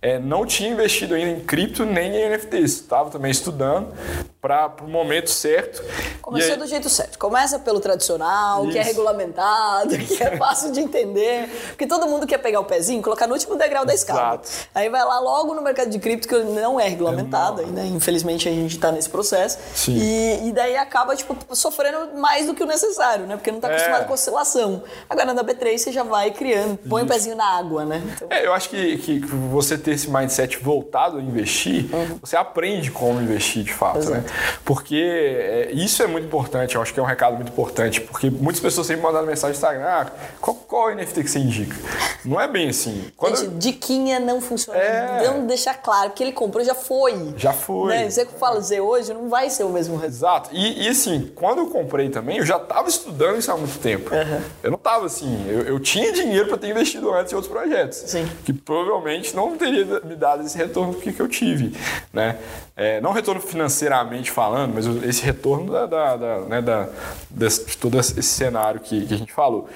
é, não tinha investido ainda em cripto nem em NFTs. Estava também estudando para o momento certo. Começou aí... do jeito certo. Começa pelo tradicional, Isso. que é regulamentado, que é fácil de entender. Porque todo mundo quer pegar o pezinho e colocar no último degrau da escada. Exato. Aí vai lá logo no mercado de cripto, que não é regulamentado ainda. Infelizmente a gente está nesse processo. Sim. E, e, daí acaba, tipo, sofrendo mais do que o necessário, né? Porque não está é. acostumado é. com oscilação. Agora na B3 você já vai criando, põe Isso. o pezinho na água, né? Então... É, eu acho que, que você ter esse mindset voltado a investir, uhum. você aprende como investir de fato, né? Exato. né? Porque é, isso é muito importante, eu acho que é um recado muito importante, porque muitas pessoas sempre mandam mensagem no Instagram, ah, qual, qual NFT que você indica? Não é bem assim. Quando... Gente, diquinha não funciona. É... Não deixar claro, que ele comprou já foi. Já foi. Né? Você fala dizer hoje, não vai ser o mesmo resultado. Exato. E, e assim, quando eu comprei também, eu já estava estudando isso há muito tempo. Uhum. Eu não estava assim, eu, eu tinha dinheiro para ter investido antes em outros projetos. Sim. Que provavelmente não teria me dado esse retorno que, que eu tive. Né? É, não retorno financeiramente falando, mas esse retorno da, da, da, né, da de todo esse cenário que, que a gente falou.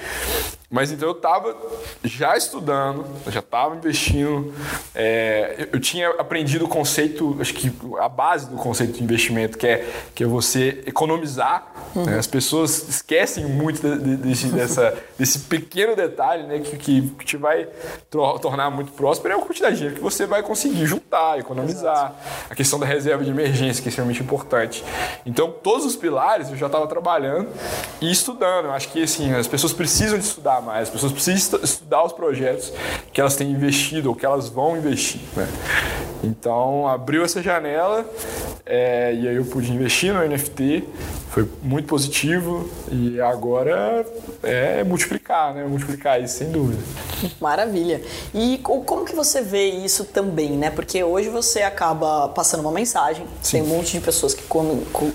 Mas então eu estava já estudando, já estava investindo, é, eu tinha aprendido o conceito, acho que a base do conceito de investimento, que é, que é você economizar. Uhum. Né? As pessoas esquecem muito de, de, dessa, desse pequeno detalhe né? que, que, que te vai tornar muito próspero, é a quantidade de dinheiro que você vai conseguir juntar, economizar. Exato. A questão da reserva de emergência, que é extremamente importante. Então, todos os pilares eu já estava trabalhando e estudando. Eu acho que assim, as pessoas precisam de estudar estudar mais, as pessoas precisam estudar os projetos que elas têm investido ou que elas vão investir. Né? Então abriu essa janela é, e aí eu pude investir no NFT, foi muito positivo e agora é multiplicar, né? Multiplicar isso sem dúvida. Maravilha. E como que você vê isso também, né? Porque hoje você acaba passando uma mensagem, Sim. tem um monte de pessoas que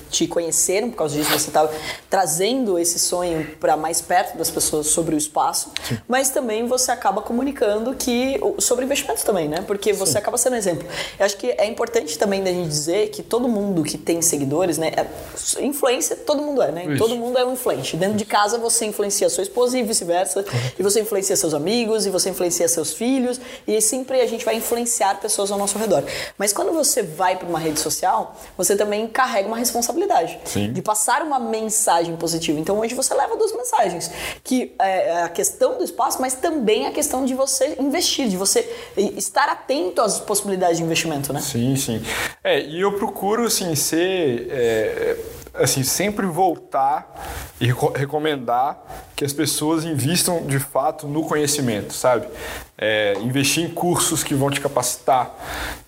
te conheceram por causa disso, você está trazendo esse sonho para mais perto das pessoas sobre o espaço, Sim. mas também você acaba comunicando que sobre investimentos também, né? Porque você Sim. acaba sendo exemplo. Eu acho que é importante também da gente dizer que todo mundo que tem seguidores, né? É, influência todo mundo é, né? Isso. Todo mundo é um influente. Dentro de casa você influencia a sua esposa e vice-versa, e você influencia seus amigos, e você influencia seus filhos, e sempre a gente vai influenciar pessoas ao nosso redor. Mas quando você vai para uma rede social, você também carrega uma responsabilidade Sim. de passar uma mensagem positiva. Então hoje você leva duas mensagens, que é, é a questão do espaço, mas também a questão de você investir, de você estar atento às possibilidades de investimento, né? Sim, sim. É, e eu procuro, assim, ser... É, assim, sempre voltar e recomendar que as pessoas invistam de fato no conhecimento, sabe? É, investir em cursos que vão te capacitar,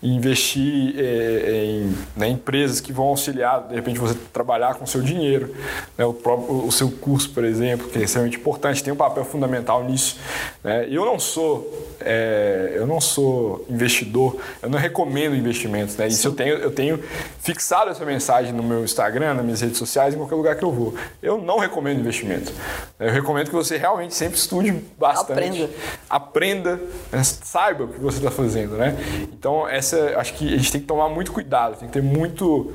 investir é, em né, empresas que vão auxiliar, de repente, você trabalhar com o seu dinheiro, né, o, próprio, o seu curso, por exemplo, que é extremamente importante, tem um papel fundamental nisso. Né? Eu não sou é, eu não sou investidor, eu não recomendo investimentos, né? Isso eu tenho, eu tenho fixado essa mensagem no meu Instagram, nas minhas redes sociais, em qualquer lugar que eu vou. Eu não recomendo investimento. Eu recomendo que você realmente sempre estude bastante. Aprenda. Aprenda, né? Saiba o que você está fazendo, né? Então, essa, acho que a gente tem que tomar muito cuidado, tem que ter muito.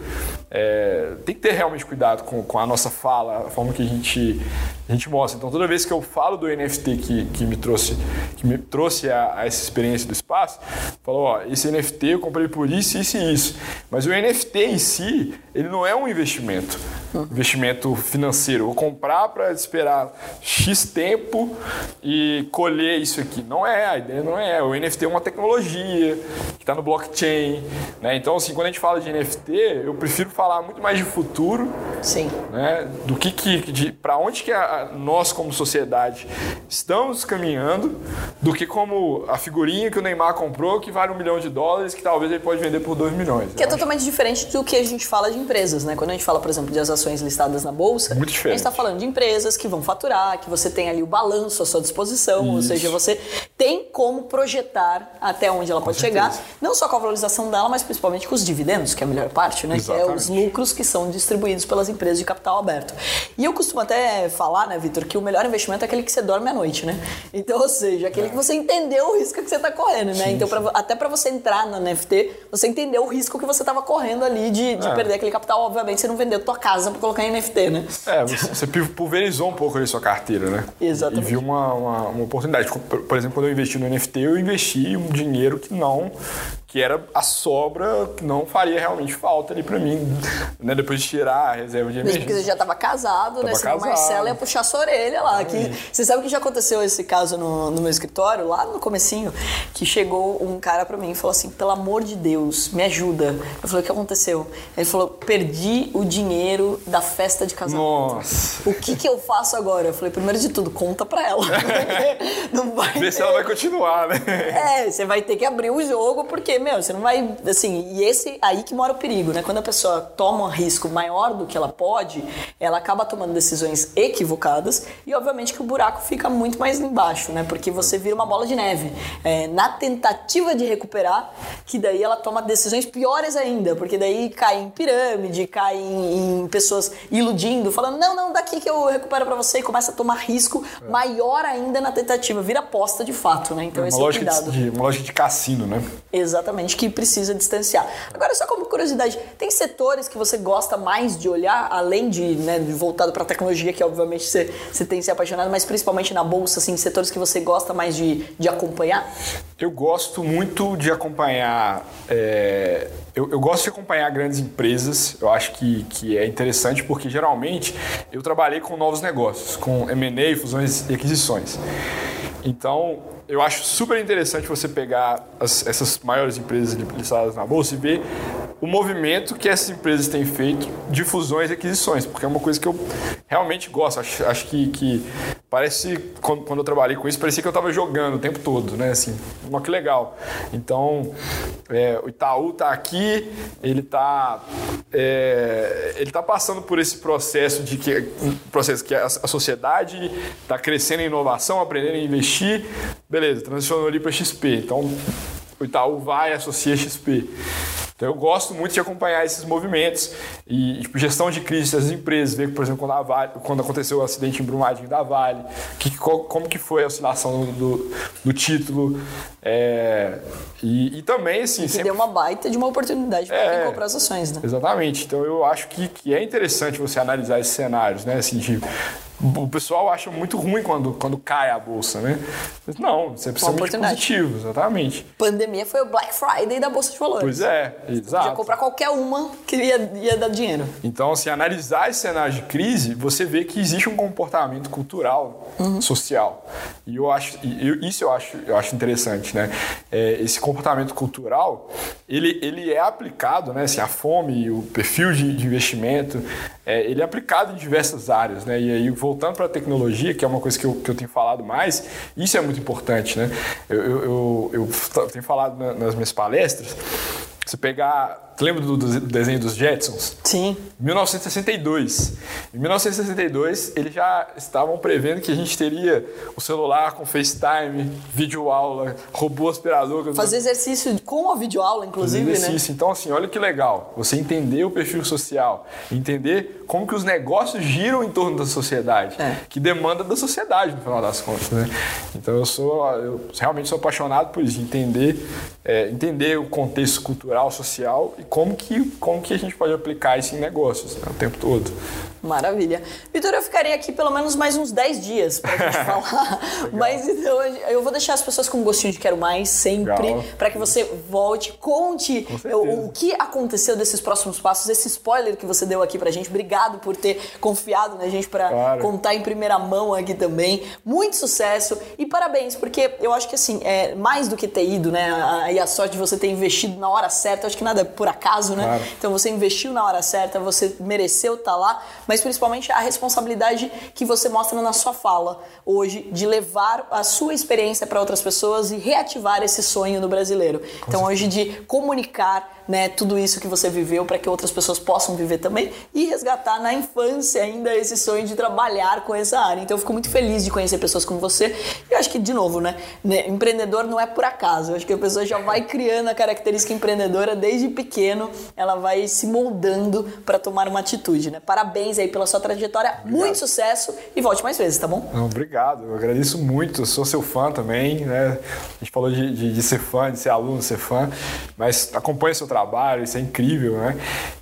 É, tem que ter realmente cuidado com, com a nossa fala, a forma que a gente, a gente mostra. Então, toda vez que eu falo do NFT que, que me trouxe, que me trouxe a, a essa experiência do espaço, falo, ó, esse NFT eu comprei por isso, isso e isso. Mas o NFT em si, ele não é um investimento, investimento financeiro. Eu vou comprar para esperar X tempo e colher isso aqui. Não é, a ideia não é. O NFT é uma tecnologia que está no blockchain. Né? Então, assim, quando a gente fala de NFT, eu prefiro falar muito mais de futuro. Sim. Né? Do que, que para onde que a, nós, como sociedade, estamos caminhando, do que como a figurinha que o Neymar comprou, que vale um milhão de dólares, que talvez ele pode vender por dois milhões. Que é totalmente diferente do que a gente fala de empresas, né? Quando a gente fala, por exemplo, de as ações listadas na bolsa, Muito diferente. a gente está falando de empresas que vão faturar, que você tem ali o balanço à sua disposição, Isso. ou seja, você tem como projetar até onde ela com pode certeza. chegar, não só com a valorização dela, mas principalmente com os dividendos, que é a melhor parte, né? Exatamente. Que é os lucros que são distribuídos pelas empresas de capital aberto. E eu costumo até falar, né, Vitor, que o melhor investimento é aquele que você dorme à noite, né? Então, ou seja, aquele é. que você entendeu o risco que você está correndo, né? Sim, então, pra, até para você entrar na NFT, você entendeu o risco que você estava correndo ali de, de é. perder aquele capital. Obviamente, você não vendeu tua casa para colocar em NFT, né? É, você pulverizou um pouco ali sua carteira, né? Exatamente. E viu uma, uma, uma oportunidade. Por exemplo, quando eu investi no NFT, eu investi um dinheiro que não que era a sobra que não faria realmente falta ali pra mim, né? Depois de tirar a reserva de emergência. porque você já estava casado, né? Tava Senão o casado. Marcelo ia puxar sua orelha lá. Que, você sabe que já aconteceu esse caso no, no meu escritório, lá no comecinho, que chegou um cara pra mim e falou assim, pelo amor de Deus, me ajuda. Eu falei, o que aconteceu? Ele falou, perdi o dinheiro da festa de casamento. Nossa. O que que eu faço agora? Eu falei, primeiro de tudo, conta pra ela. não vai se ter- ela vai continuar, né? é, você vai ter que abrir o jogo, porque, meu, você não vai. Assim, e esse aí que mora o perigo, né? Quando a pessoa toma um risco maior do que ela pode, ela acaba tomando decisões equivocadas e, obviamente, que o buraco fica muito mais embaixo, né? Porque você vira uma bola de neve. É, na tentativa de recuperar, que daí ela toma decisões piores ainda, porque daí cai em pirâmide, cai em, em pessoas iludindo, falando, não, não, daqui que eu recupero pra você e começa a tomar risco maior ainda na tentativa, vira aposta de fato, né? Então esse Uma é o lógica cuidado. de- uma lógica de cassino, né? Exatamente, que precisa distanciar. Agora, só como curiosidade, tem setores que você gosta mais de olhar, além de, né, voltado para tecnologia, que obviamente você, você tem se apaixonado, mas principalmente na bolsa, assim, setores que você gosta mais de, de acompanhar? Eu gosto muito de acompanhar. é, eu, eu gosto de acompanhar grandes empresas. Eu acho que, que é interessante porque geralmente eu trabalhei com novos negócios, com M&A, fusões e aquisições. Então, eu acho super interessante você pegar as- essas maiores empresas listadas na bolsa e ver o movimento que essas empresas têm feito de fusões e aquisições, porque é uma coisa que eu realmente gosto. Acho, acho que, que parece, quando, quando eu trabalhei com isso, parecia que eu estava jogando o tempo todo, né? Assim, uma que legal. Então, é, o Itaú está aqui, ele está ele tá passando por esse processo de que um processo que a, a sociedade está crescendo em inovação, aprendendo a investir, beleza, transicionou ali para XP. Então, o Itaú vai e associa XP. Então eu gosto muito de acompanhar esses movimentos e tipo, gestão de crise das empresas, ver, por exemplo, quando, a Vale, quando aconteceu o acidente em Brumadinho da Vale, que, co- como que foi a oscilação do, do, título. é, e, e também, assim, Que sempre deu uma baita de uma oportunidade para É. comprar as ações, né? Exatamente. Então eu acho que, que é interessante você analisar esses cenários, né? Assim, de, o pessoal acha muito ruim quando, quando cai a bolsa, né? Mas Não, você precisa de positivo, exatamente. Pandemia foi o Black Friday da Bolsa de Valores. Pois é, Podia exato. comprar qualquer uma que ia, ia dar dinheiro. Então, assim, analisar esse cenário de crise, você vê que existe um comportamento cultural, social. E eu acho, e eu- isso eu acho, eu acho interessante, né? É, esse comportamento cultural, ele, ele é aplicado, né? Assim, a fome, o perfil de, de investimento, é, ele é aplicado em diversas áreas, né? E aí, voltando para a tecnologia, que é uma coisa que eu, que eu tenho falado mais, isso é muito importante, né? Eu, eu, eu, eu tenho falado na- nas minhas palestras, você pegar. Lembra do, do desenho dos Jetsons? Sim. 1962. Em 1962, eles já estavam prevendo que a gente teria o celular com FaceTime, videoaula, robô aspirador. Fazer exercício com a videoaula, inclusive, né? exercício. Então, assim, olha que legal. Você entender o perfil social, entender como que os negócios giram em torno da sociedade, É. que demanda da sociedade, no final das contas, né? Então, eu sou, eu realmente sou apaixonado por isso, entender, é, entender o contexto cultural, social e como que, como que a gente pode aplicar isso em negócios né, o tempo todo. Maravilha. Vitor, eu ficaria aqui pelo menos mais uns 10 dias pra gente falar. Mas então eu vou deixar as pessoas com um gostinho de quero mais sempre, pra que você volte, conte o, o que aconteceu desses próximos passos, esse spoiler que você deu aqui pra gente. Obrigado por ter confiado na gente pra Claro. contar em primeira mão aqui também. Muito sucesso e parabéns, porque eu acho que assim, é mais do que ter ido, né? a- E a sorte de você ter investido na hora certa, eu acho que nada é por acaso, né? Claro. Então você investiu na hora certa, você mereceu estar lá, mas principalmente a responsabilidade que você mostra na sua fala hoje de levar a sua experiência para outras pessoas e reativar esse sonho no brasileiro. então hoje de comunicar, né, tudo isso que você viveu para que outras pessoas possam viver também e resgatar na infância ainda esse sonho de trabalhar com essa área. Então eu fico muito feliz de conhecer pessoas como você. E eu acho que de novo, né, né, empreendedor não é por acaso. Eu acho que a pessoa já vai criando a característica empreendedora desde pequeno, ela vai se moldando para tomar uma atitude, né? Parabéns parabéns aí pela sua trajetória. Obrigado. Muito sucesso e volte mais vezes, tá bom? Obrigado, eu agradeço muito. Eu sou seu fã também, né? A gente falou de, de, de ser fã, de ser aluno, de ser fã, mas acompanha seu trabalho, isso é incrível, né?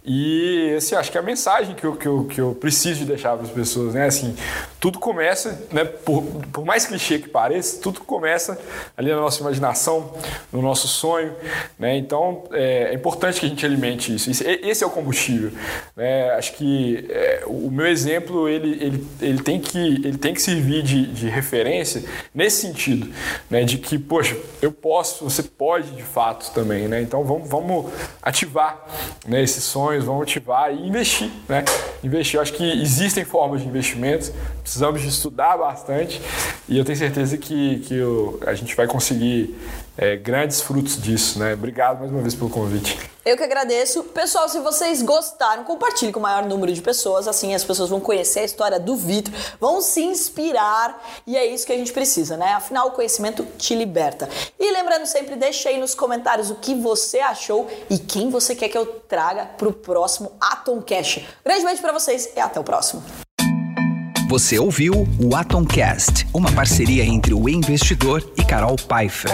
E assim, acho que a mensagem que eu, que eu, que eu preciso de deixar para as pessoas, né? Assim, tudo começa, né? Por, por mais clichê que pareça, tudo começa ali na nossa imaginação, no nosso sonho, né? Então é, é importante que a gente alimente isso. Esse é o combustível. Né? Acho que é, o meu exemplo ele, ele, ele, tem, que, ele tem que servir de, de referência nesse sentido, né? De que, poxa, eu posso, você pode de fato também, né? Então vamos, vamos ativar né, esses sonhos, vamos ativar e investir, né? Investir. Eu acho que existem formas de investimento, precisamos de estudar bastante e eu tenho certeza que, que eu, a gente vai conseguir é, grandes frutos disso, né? Obrigado mais uma vez pelo convite. Eu que agradeço. Pessoal, se vocês gostaram, compartilhe com o maior número de pessoas, assim as pessoas vão conhecer a história do Vitor, vão se inspirar e é isso que a gente precisa, né? Afinal, o conhecimento te liberta. E lembrando sempre, deixa aí nos comentários o que você achou e quem você quer que eu traga pro próximo Atom Cash. Grande beijo para vocês e até o próximo. Você ouviu o Atomcast, uma parceria entre o investidor e Carol Pfeiffer.